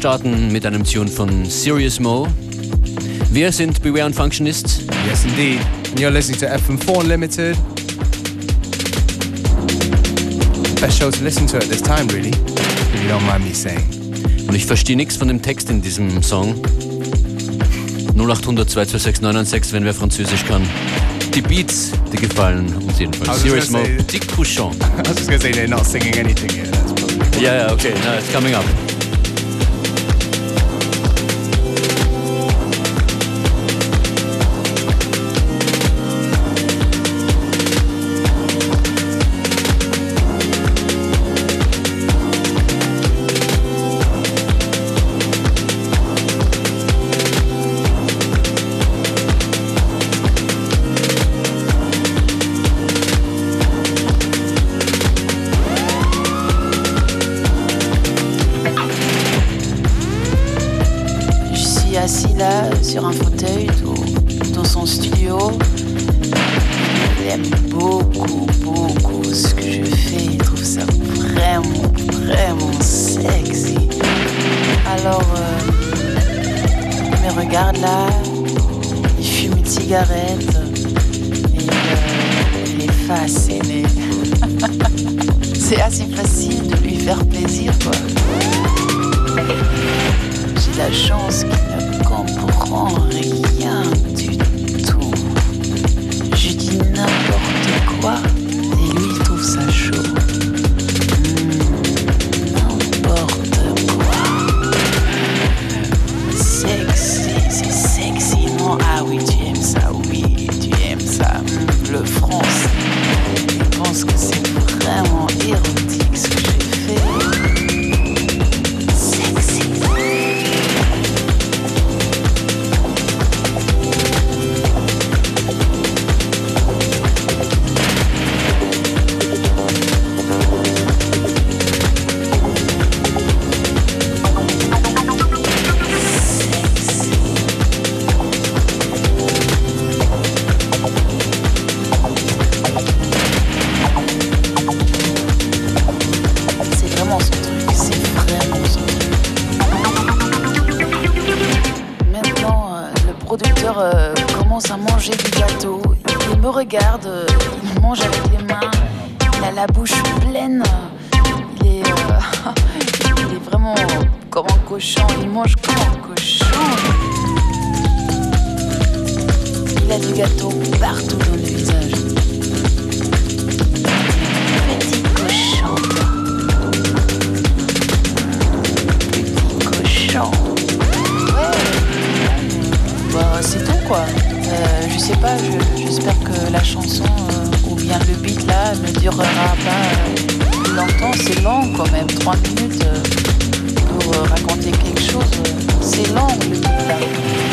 Wir starten mit einem Tune von Serious Mo. Wir sind Beware and Functionist. Yes, indeed. And you're listening to FM4 Unlimited. Best show to listen to at this time, really, if you don't mind me saying. Und ich verstehe nichts von dem Text in diesem Song. 0800 226 996, wenn wer Französisch kann. Die Beats, die gefallen uns jedenfalls. Serious Mo, Petit Couchon. I was just going to say they're not singing anything. That's probably... Yeah, yeah, okay. No, it's coming up. Faire plaisir, quoi. J'ai la chance qu'il comprends rien du tout. Je dis n'importe quoi et lui il trouve ça chaud. Long quand même, 3 minutes pour raconter quelque chose. C'est long le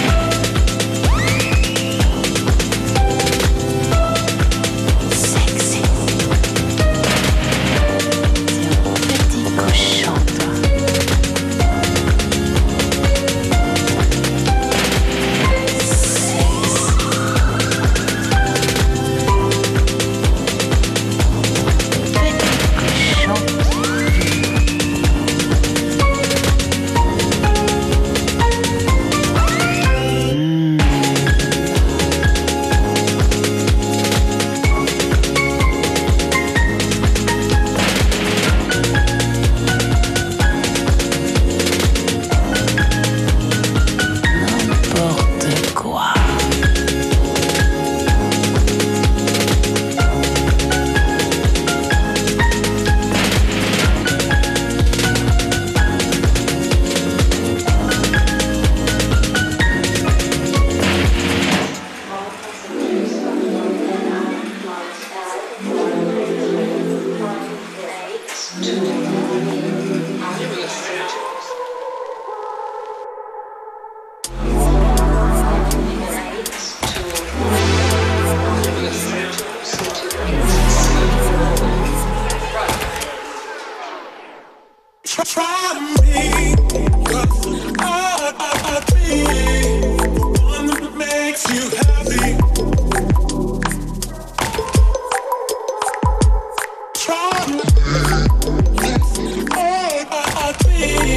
Hey,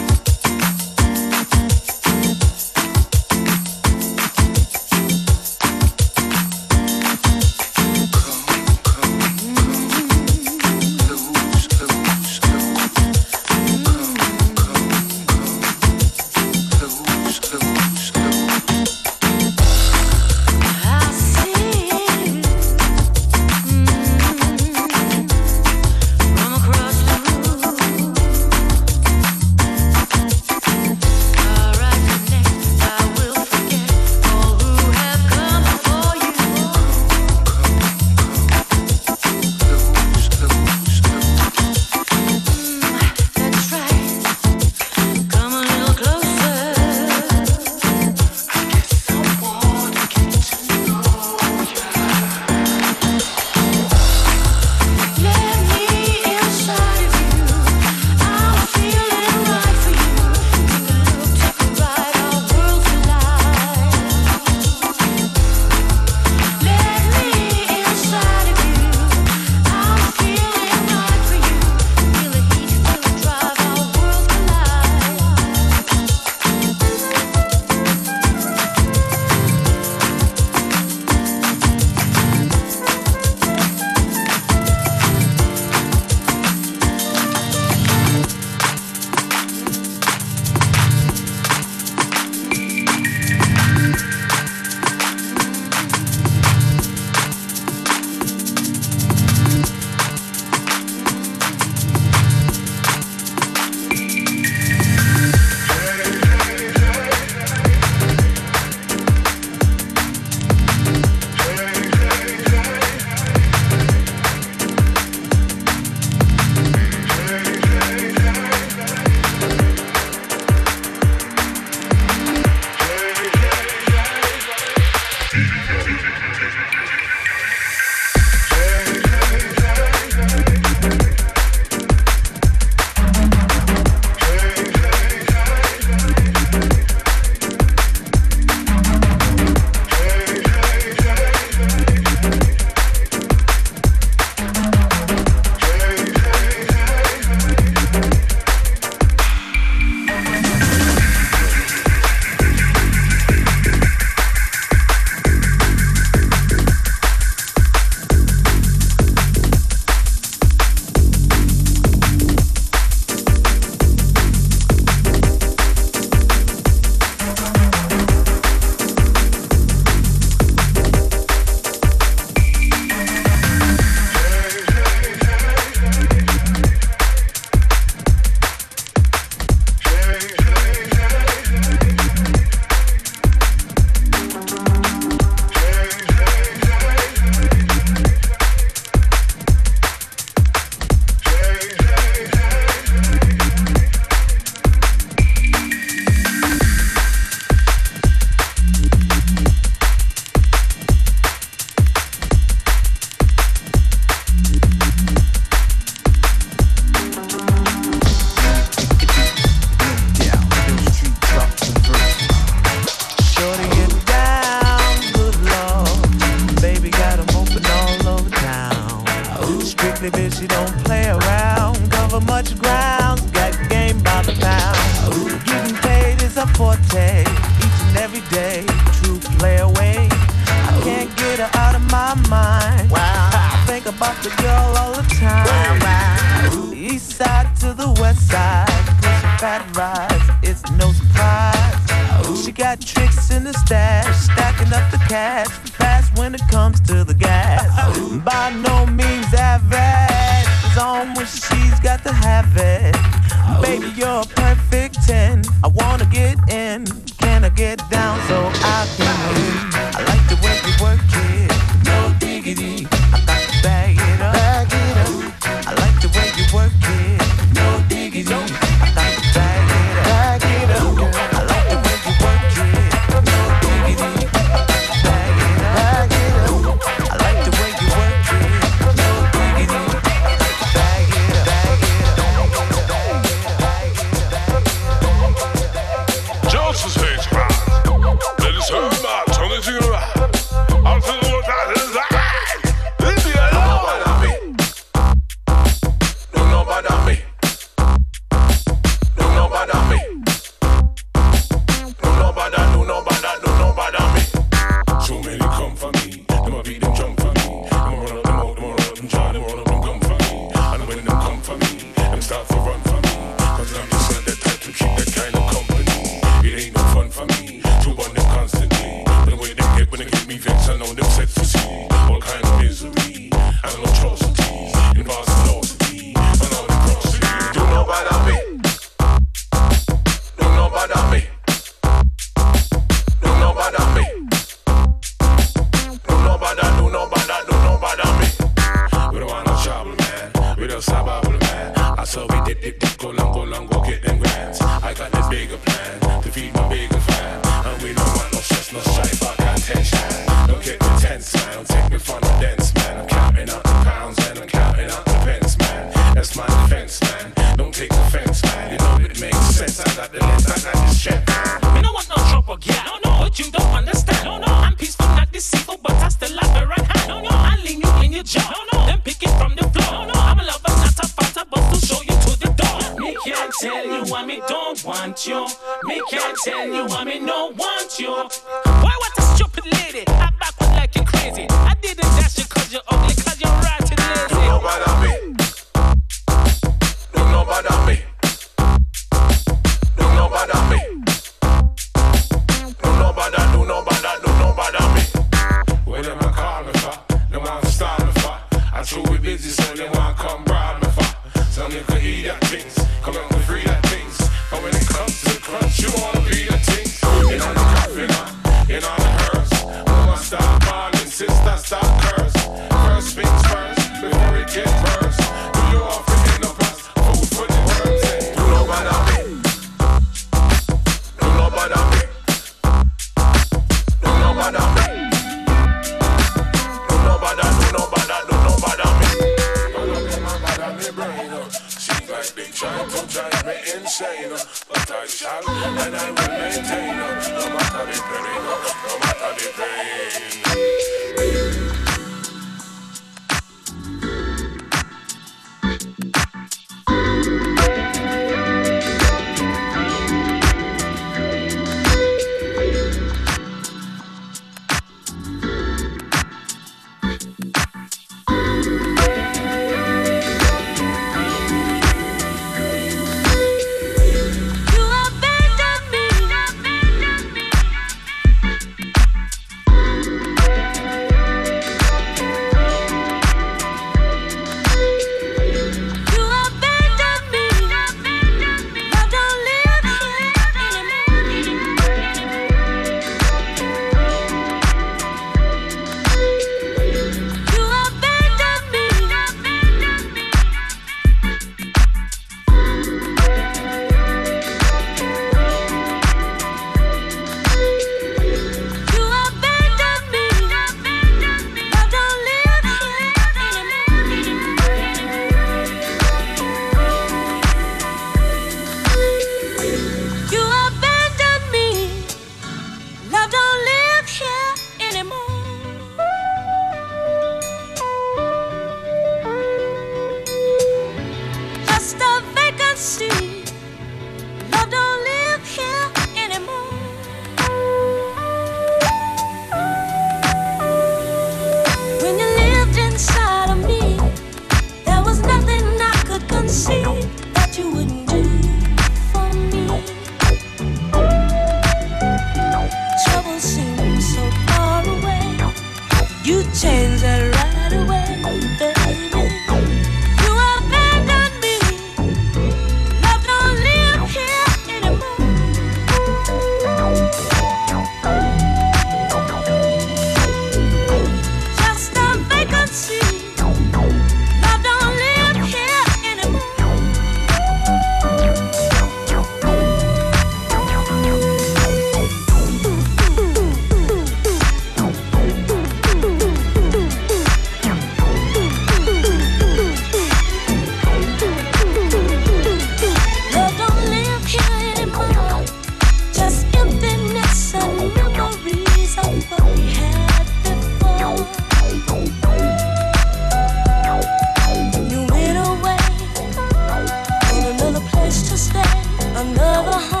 Bis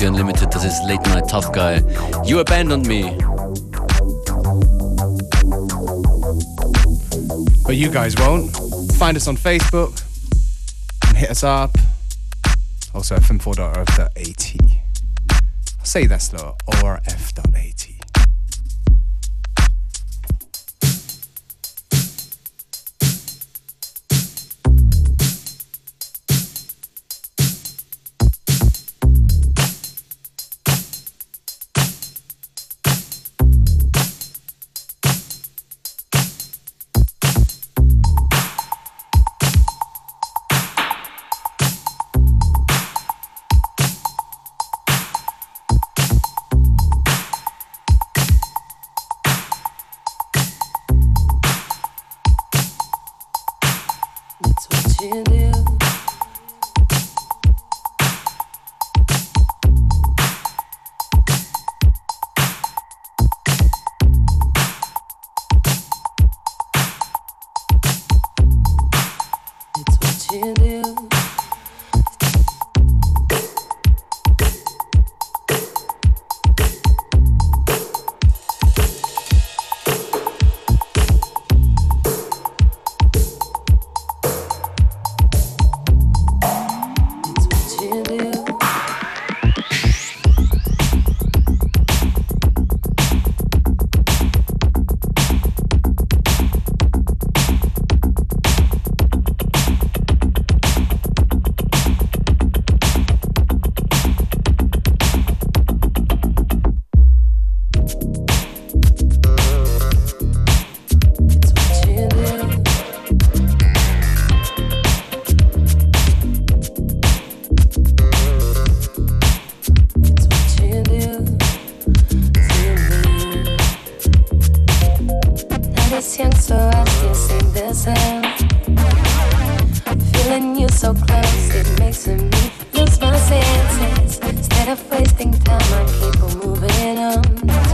FM4 Unlimited. Das ist Late Night Tough Guy. You abandoned me. But you guys won't. Find us on Facebook and hit us up. Also, fm4.orf.at. I'll say that slower. orf.at. so close, it makes me lose my senses. Instead of wasting time, I keep on moving on.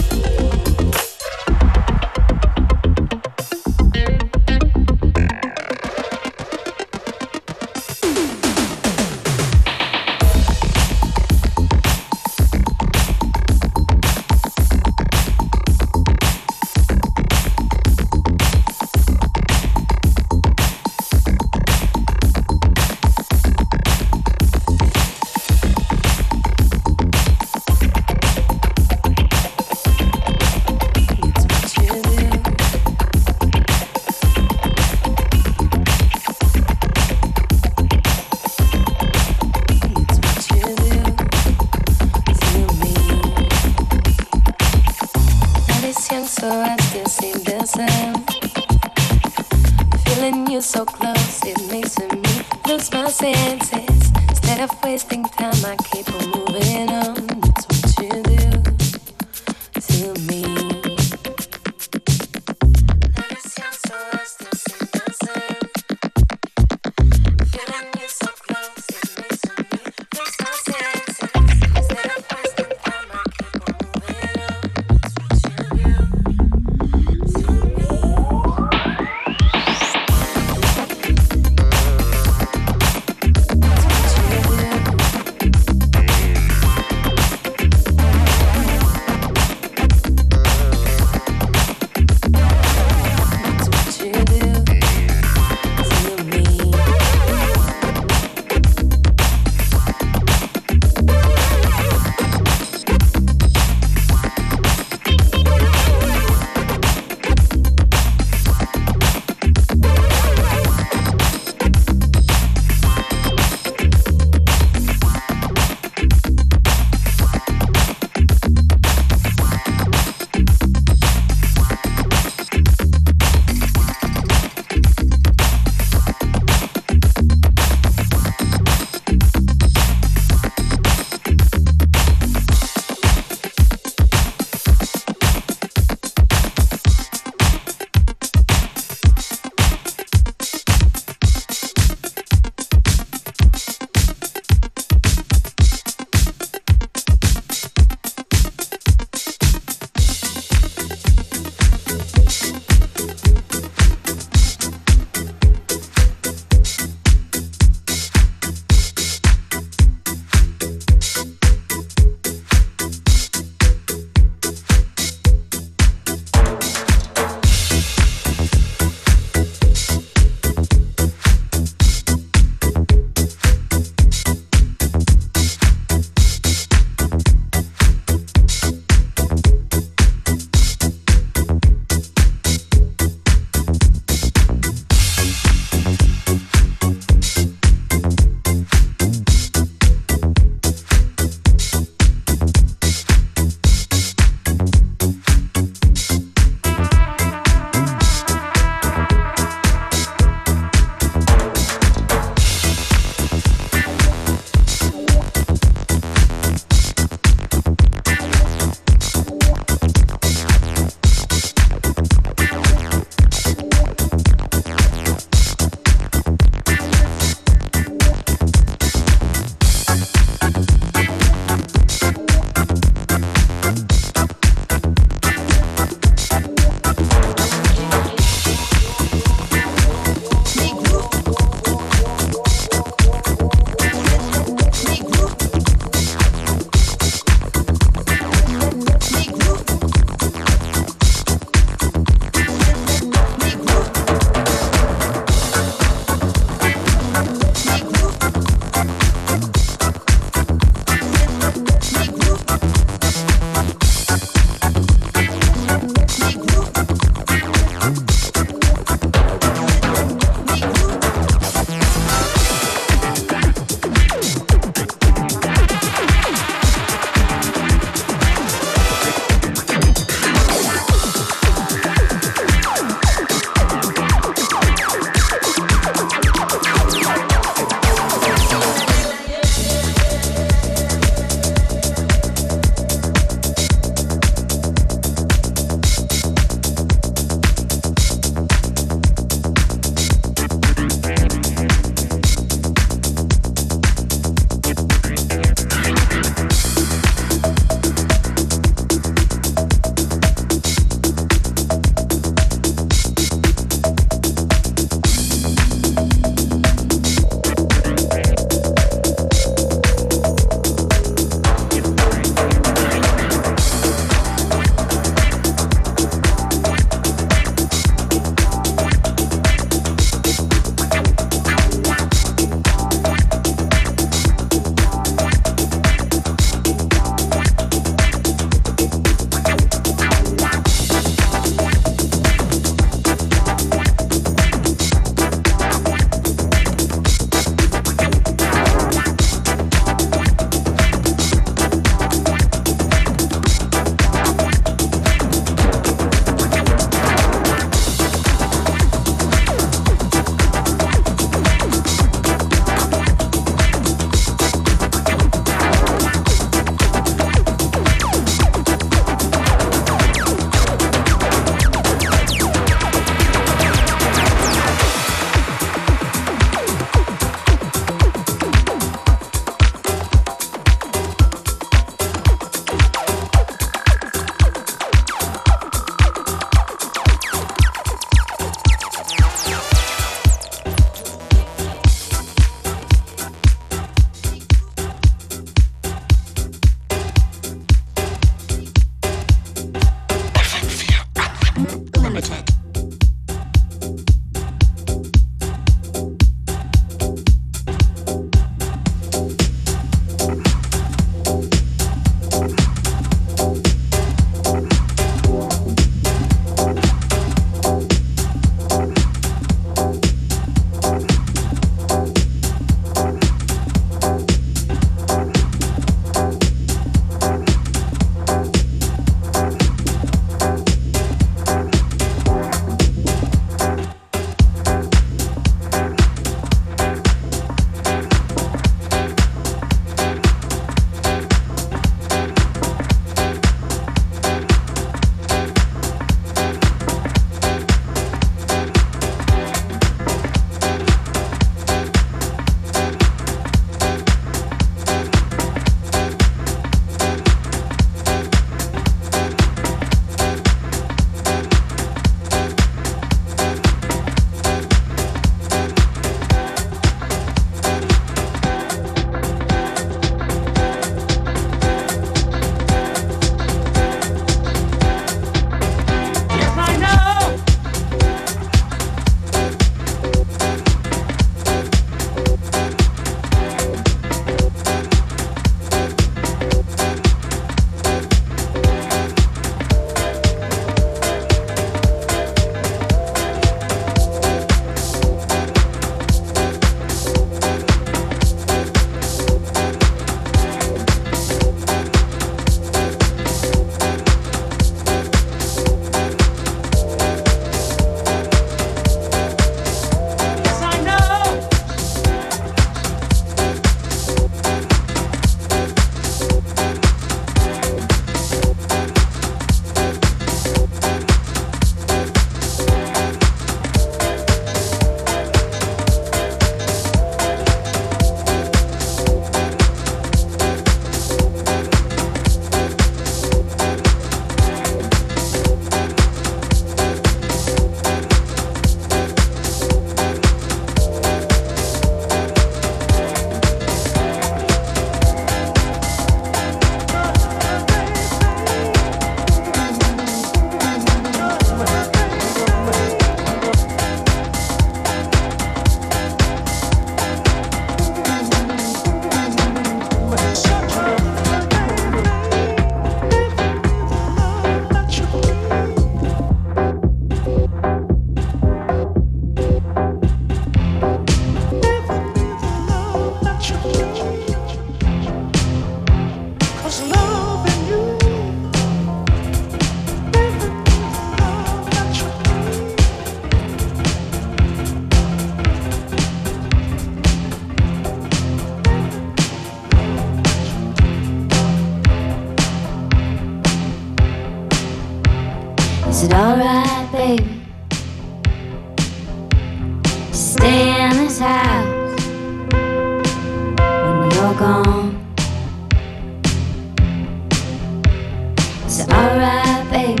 Is it alright, baby,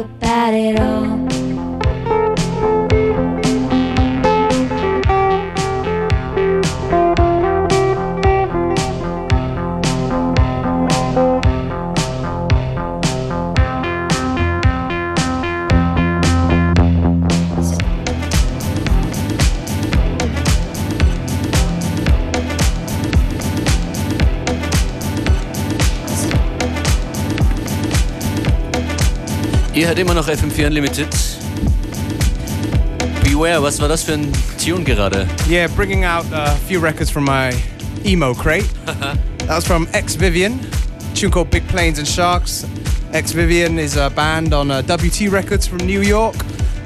talk hört immer noch FM4 Unlimited. Beware, was war das für ein Tune gerade? Yeah, bringing out a few records from my emo crate. that was from Ex Vivian, tune called Big Planes and Sharks. Ex Vivian is a band on uh, WT Records from New York,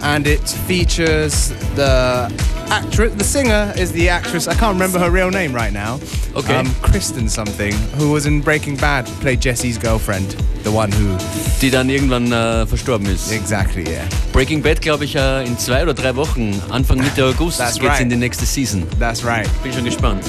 and it features the actress. The singer is the actress. I can't remember her real name right now. Okay. Um, Krysten something, who was in Breaking Bad, played Jesse's girlfriend, the one who. Die dann irgendwann äh, verstorben ist. Exactly, yeah. Breaking Bad, glaube ich, äh, in zwei oder drei Wochen, Anfang Mitte August, That's geht's right. in die nächste Season. That's right. Bin schon gespannt.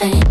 Place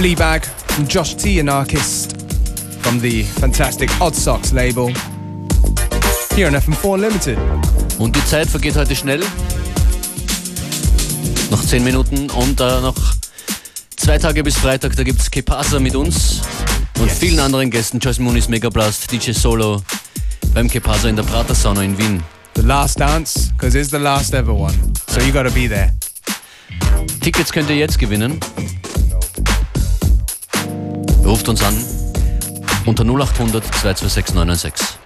Fleabag from Josh T, Anarchist from the fantastic Odd Socks label. Here on FM4 Unlimited. Und die Zeit vergeht heute schnell. Noch 10 Minuten und äh, noch zwei Tage bis Freitag, da gibt's Kepasa mit uns und Yes. vielen anderen Gästen. Joyce Moonis, Megablast, DJ Solo beim Kepasa in der Prater Sauna in Wien. The last dance, because it's the last ever one. So you gotta be there. Tickets könnt ihr jetzt gewinnen. Ruft uns an unter 0800 226 996.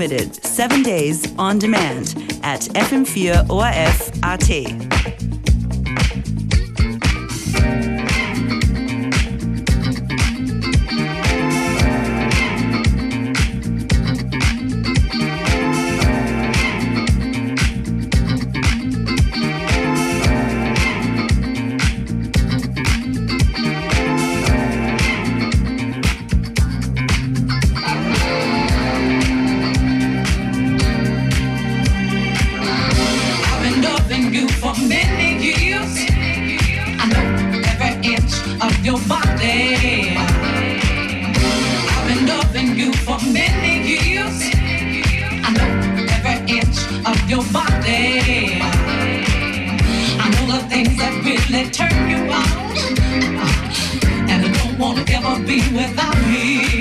Unlimited, seven days on demand at FM4 ORF RT. be without me.